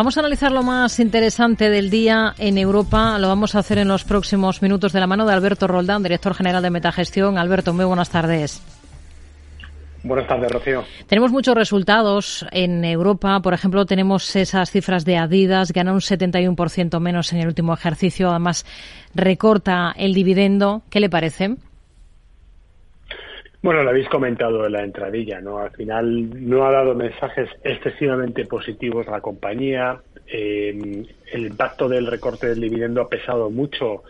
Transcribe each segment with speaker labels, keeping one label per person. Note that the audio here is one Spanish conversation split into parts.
Speaker 1: Vamos a analizar lo más interesante del día en Europa. Lo vamos a hacer en los próximos minutos de la mano de Alberto Roldán, director general de Metagestión. Alberto, muy buenas tardes.
Speaker 2: Buenas tardes, Rocío.
Speaker 1: Tenemos muchos resultados en Europa. Por ejemplo, tenemos esas cifras de Adidas, gana un 71% menos en el último ejercicio. Además, recorta el dividendo. ¿Qué le parece?
Speaker 2: Bueno, lo habéis comentado en la entradilla, ¿no? Al final no ha dado mensajes excesivamente positivos la compañía. Eh, el impacto del recorte del dividendo ha pesado mucho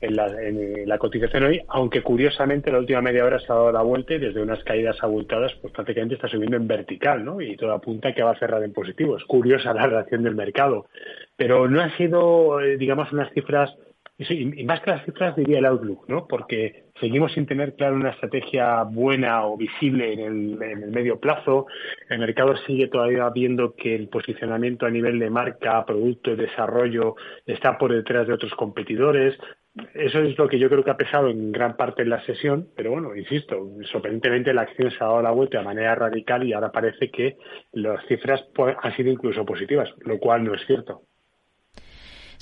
Speaker 2: en la, cotización hoy, aunque curiosamente la última media hora se ha dado la vuelta y desde unas caídas abultadas, pues prácticamente está subiendo en vertical, ¿no? Y todo apunta que va a cerrar en positivo. Es curiosa la reacción del mercado. Pero no ha sido, eh, digamos, unas cifras y más que las cifras diría el outlook, ¿no? Porque seguimos sin tener claro una estrategia buena o visible en el, medio plazo. El mercado sigue todavía viendo que el posicionamiento a nivel de marca, producto y desarrollo está por detrás de otros competidores. Eso es lo que yo creo que ha pesado en gran parte en la sesión, pero bueno, insisto, sorprendentemente la acción se ha dado la vuelta de manera radical y ahora parece que las cifras han sido incluso positivas, lo cual no es cierto.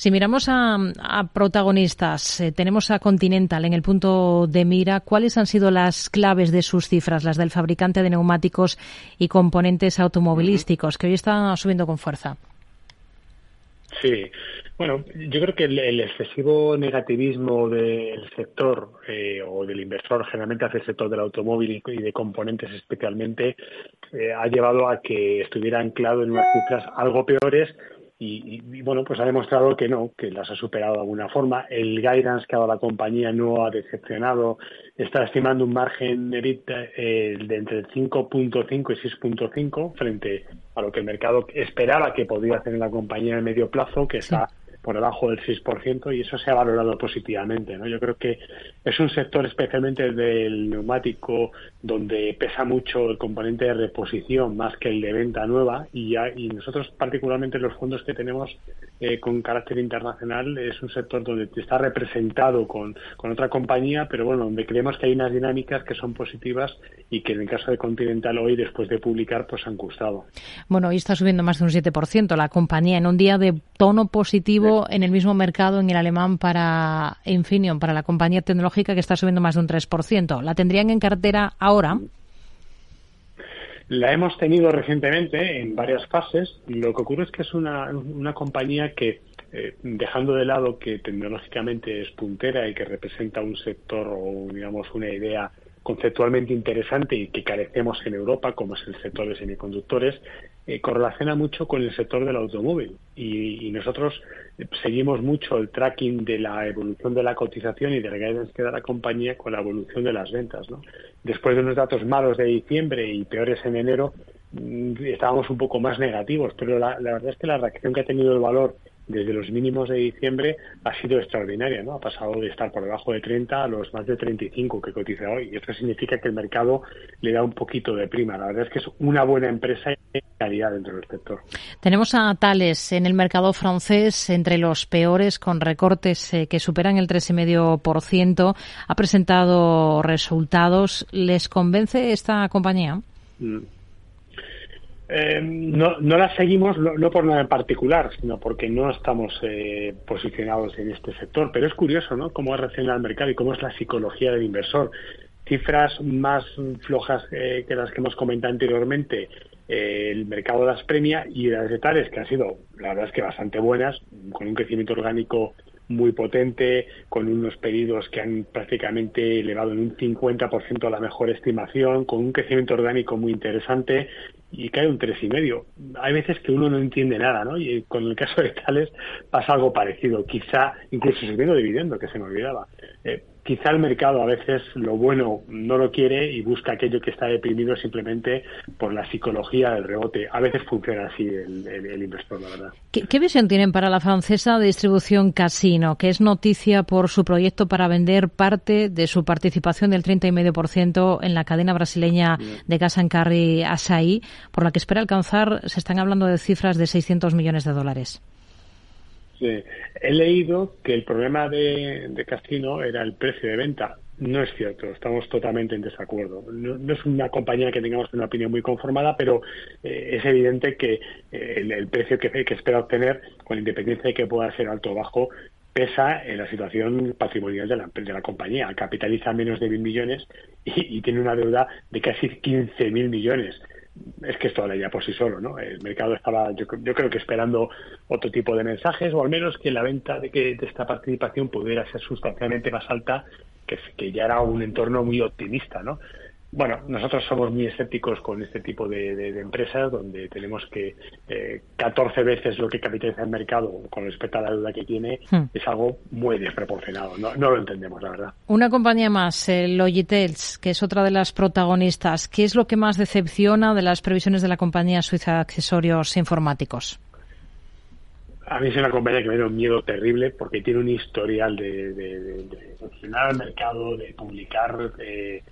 Speaker 1: Si miramos a, protagonistas, eh, tenemos a Continental en el punto de mira. ¿Cuáles han sido las claves de sus cifras, las del fabricante de neumáticos y componentes automovilísticos, que hoy están subiendo con fuerza?
Speaker 2: Sí, bueno, yo creo que el, excesivo negativismo del sector eh, o del inversor, generalmente hacia el sector del automóvil y de componentes especialmente, eh, ha llevado a que estuviera anclado en unas cifras algo peores y, bueno, pues ha demostrado que no, que las ha superado de alguna forma. El guidance que ha dado la compañía no ha decepcionado. Está estimando un margen de eh, de entre 5.5 y 6.5 frente a lo que el mercado esperaba que podía hacer en la compañía en medio plazo, que está por debajo del 6% y eso se ha valorado positivamente. ¿no? Yo creo que es un sector especialmente del neumático donde pesa mucho el componente de reposición más que el de venta nueva y, y nosotros particularmente los fondos que tenemos eh, con carácter internacional es un sector donde está representado con, con otra compañía, pero bueno, donde creemos que hay unas dinámicas que son positivas y que en el caso de Continental hoy, después de publicar, pues han gustado.
Speaker 1: Bueno, hoy está subiendo más de un 7% la compañía en un día de tono positivo en el mismo mercado en el alemán para Infineon, para la compañía tecnológica que está subiendo más de un 3%. ¿La tendrían en cartera ahora?
Speaker 2: La hemos tenido recientemente en varias fases. Lo que ocurre es que es una, una compañía que, eh, dejando de lado que tecnológicamente es puntera y que representa un sector o, digamos, una idea conceptualmente interesante y que carecemos en Europa, como es el sector de semiconductores, eh, correlaciona mucho con el sector del automóvil. Y, nosotros seguimos mucho el tracking de la evolución de la cotización y del guidance que da la compañía con la evolución de las ventas. ¿no? Después de unos datos malos de diciembre y peores en enero, mm, estábamos un poco más negativos, pero la, la verdad es que la reacción que ha tenido el valor desde los mínimos de diciembre ha sido extraordinaria, ¿no? Ha pasado de estar por debajo de 30 a los más de 35 que cotiza hoy. Y esto significa que el mercado le da un poquito de prima. La verdad es que es una buena empresa y calidad dentro del sector.
Speaker 1: Tenemos a Tales en el mercado francés entre los peores con recortes eh, que superan el 3,5%. Ha presentado resultados. ¿Les convence esta compañía? Mm.
Speaker 2: Eh, no, no la seguimos no, por nada en particular, sino porque no estamos eh, posicionados en este sector. Pero es curioso, ¿no? Cómo reacciona el mercado y cómo es la psicología del inversor. Cifras más flojas eh, que las que hemos comentado anteriormente, el mercado las premia y las de tales que han sido, la verdad es que bastante buenas, con un crecimiento orgánico muy potente, con unos pedidos que han prácticamente elevado en un 50% la mejor estimación, con un crecimiento orgánico muy interesante y cae un tres y medio. Hay veces que uno no entiende nada, ¿no? Y con el caso de Tales pasa algo parecido, quizá incluso subiendo dividendo, que se me olvidaba. Eh, quizá el mercado a veces lo bueno no lo quiere y busca aquello que está deprimido simplemente por la psicología del rebote. A veces funciona así el, inversor, la verdad.
Speaker 1: ¿Qué, visión tienen para la francesa de distribución Casino, que es noticia por su proyecto para vender parte de su participación del 30,5% en la cadena brasileña de Gas and Carry Asahi, por la que espera alcanzar, se están hablando de cifras de 600 millones de dólares?
Speaker 2: He leído que el problema de, Casino era el precio de venta No es cierto, estamos totalmente en desacuerdo. No, es una compañía que tengamos una opinión muy conformada, pero eh, es evidente que eh, el, precio que, espera obtener, con independencia de que pueda ser alto o bajo, pesa en la situación patrimonial de la, de la compañía. Capitaliza menos de mil millones y, tiene una deuda de casi 15.000 millones es que esto ya por sí solo, ¿no? El mercado estaba, yo, creo que esperando otro tipo de mensajes, o al menos que la venta de, que, de esta participación pudiera ser sustancialmente más alta, que, que ya era un entorno muy optimista, ¿no? Bueno, nosotros somos muy escépticos con este tipo de, empresas donde tenemos que eh, 14 veces lo que capitaliza el mercado con respecto a la deuda que tiene hmm. es algo muy desproporcionado. No, lo entendemos, la verdad.
Speaker 1: Una compañía más, el Logitels, que es otra de las protagonistas. ¿Qué es lo que más decepciona de las previsiones de la compañía suiza de accesorios informáticos?
Speaker 2: A mí es una compañía que me da un miedo terrible porque tiene un historial de, de, al mercado, de publicar... Eh,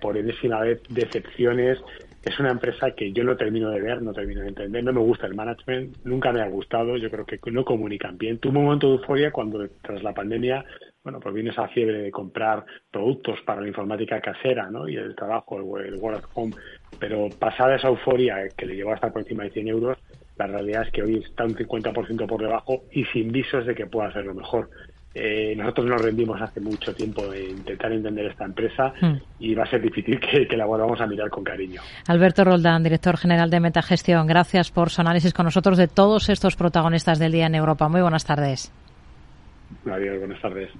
Speaker 2: por enésima vez decepciones. Es una empresa que yo no termino de ver, no termino de entender, no me gusta el management, nunca me ha gustado, yo creo que no comunican bien. Tuve un momento de euforia cuando tras la pandemia, bueno, pues esa fiebre de comprar productos para la informática casera, ¿no? Y el trabajo, el, Work at Home, pero pasada esa euforia que le llevó hasta por encima de 100 euros, la realidad es que hoy está un 50% por debajo y sin visos de que pueda hacerlo mejor. Eh, nosotros nos rendimos hace mucho tiempo de intentar entender esta empresa hmm. y va a ser difícil que, la volvamos a mirar con cariño.
Speaker 1: Alberto Roldán, director general de Metagestión, gracias por su análisis con nosotros de todos estos protagonistas del día en Europa. Muy buenas tardes.
Speaker 2: Adiós, buenas tardes.